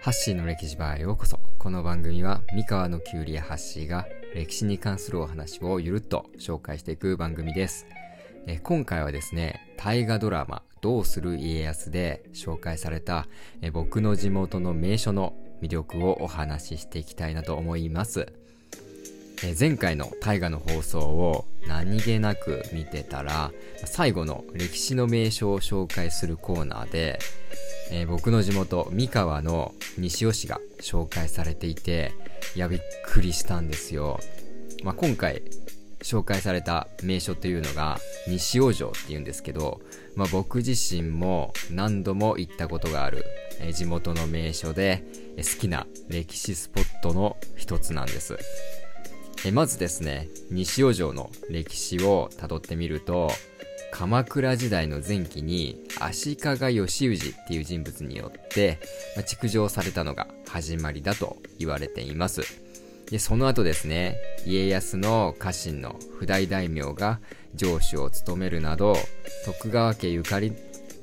ハッシーの歴史バーへようこそ。この番組は三河のキュウリやハッシーが歴史に関するお話をゆるっと紹介していく番組です。え今回はですね、大河ドラマどうする家康で紹介されたえ僕の地元の名所の魅力をお話ししていきたいなと思います。え前回の大河の放送を何気なく見てたら、最後の歴史の名所を紹介するコーナーで、えー、僕の地元三河の西尾市が紹介されていていやびっくりしたんですよ、まあ、今回紹介された名所というのが西尾城っていうんですけど、まあ、僕自身も何度も行ったことがある、地元の名所で、好きな歴史スポットの一つなんです。えまずですね西尾城の歴史をたどってみると鎌倉時代の前期に足利義氏っていう人物によって、まあ、築城されたのが始まりだと言われています。で、その後ですね、家康の家臣の不大大名が城主を務めるなど、徳川家ゆかり、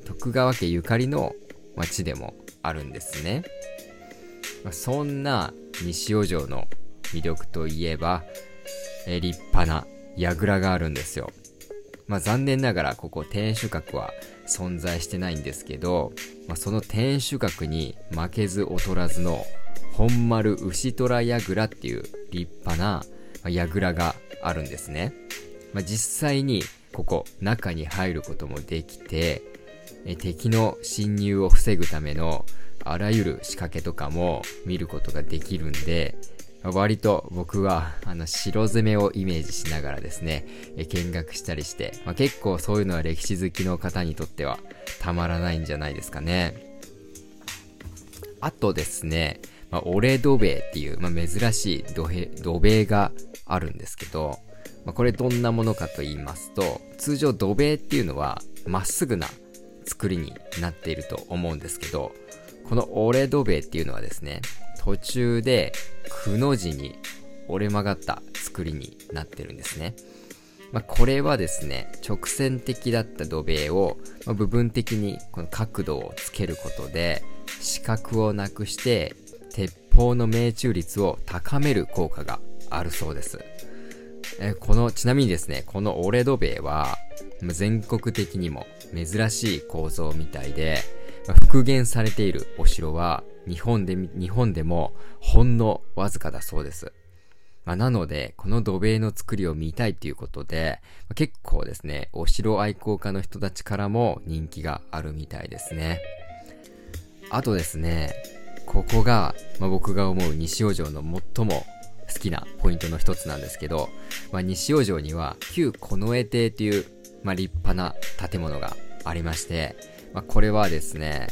徳川家ゆかりの町でもあるんですね。まあ、そんな西尾城の魅力といえば、え立派な櫓があるんですよ。まあ残念ながらここ天守閣は存在してないんですけど、まあ、その天守閣に負けず劣らずの本丸牛虎櫓っていう立派な櫓があるんですね。まあ、実際にここ中に入ることもできて、敵の侵入を防ぐためのあらゆる仕掛けとかも見ることができるんで、割と僕はあの白攻めをイメージしながらですね、え見学したりして、まあ、結構そういうのは歴史好きの方にとってはたまらないんじゃないですかね。あとですね、まあ、オレ土塀っていう、まあ、珍しい土土塀があるんですけど、まあ、これどんなものかと言いますと、通常土塀っていうのはまっすぐな作りになっていると思うんですけど、このオレ土塀っていうのはですね、途中でくの字に折れ曲がった作りになってるんですね。まあ、これはですね、直線的だった土塀を、まあ、部分的にこの角度をつけることで、視覚をなくして、鉄砲の命中率を高める効果があるそうです。えこの、ちなみにですね、この折れ土塀は、全国的にも珍しい構造みたいで、まあ、復元されているお城は日本で、日本でもほんのわずかだそうです。まあ、なので、この土塀の作りを見たいということで、まあ、結構ですね、お城愛好家の人たちからも人気があるみたいですね。あとですね、ここが、まあ、僕が思う西尾城の最も好きなポイントの一つなんですけど、まあ、西尾城には旧近衛邸という、まあ、立派な建物がありまして、まあ、これはですね、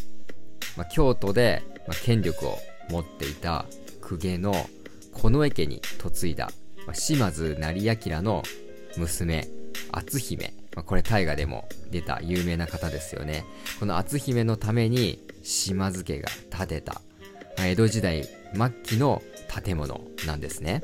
ま、京都でまあ、権力を持っていた公家の近衛家に嫁いだ、まあ、島津成明の娘、篤姫。まあ、これ大河でも出た有名な方ですよね。この篤姫のために島津家が建てた、まあ、江戸時代末期の建物なんですね。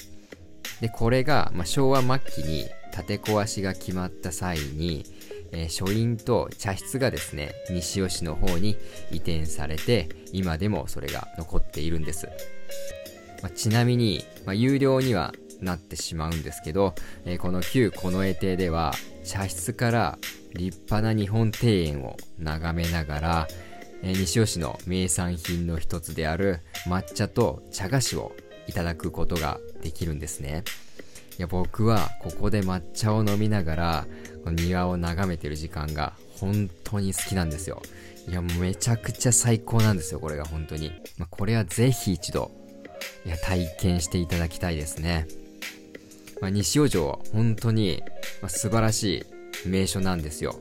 で、これが、まあ、昭和末期に建て壊しが決まった際に、えー、書院と茶室がですね、西尾市の方に移転されて、今でもそれが残っているんです。まあ、ちなみに、まあ、有料にはなってしまうんですけど、えー、この旧近衛邸では、茶室から立派な日本庭園を眺めながら、えー、西尾市の名産品の一つである抹茶と茶菓子をいただくことができるんですね。いや僕はここで抹茶を飲みながら庭を眺めてる時間が本当に好きなんですよ。いや、めちゃくちゃ最高なんですよ、これが本当に。まあ、これはぜひ一度、いや、体験していただきたいですね。まあ、西尾城は本当に、まあ、素晴らしい名所なんですよ。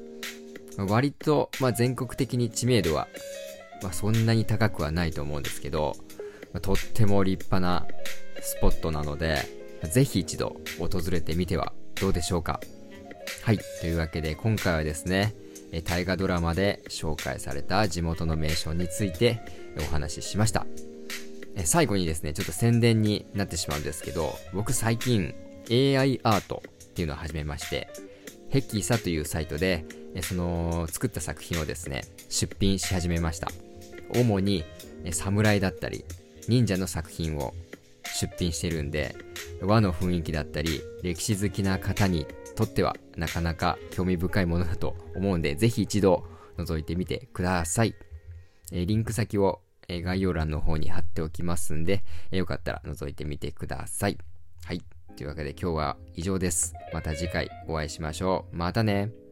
ま、割と、まあ、全国的に知名度は、まあ、そんなに高くはないと思うんですけど、まあ、とっても立派なスポットなので、ぜひ一度訪れてみてはどうでしょうか。はい。というわけで今回はですね、大河ドラマで紹介された地元の名所についてお話ししました。最後にですね、ちょっと宣伝になってしまうんですけど、僕最近 AI アートっていうのを始めまして、ヘキーサというサイトで、その作った作品をですね、出品し始めました。主に侍だったり、忍者の作品を出品してるんで、和の雰囲気だったり、歴史好きな方にとってはなかなか興味深いものだと思うんで、ぜひ一度覗いてみてください。えリンク先をえ概要欄の方に貼っておきますんで、えよかったら覗いてみてください。はい。というわけで今日は以上です。また次回お会いしましょう。またね。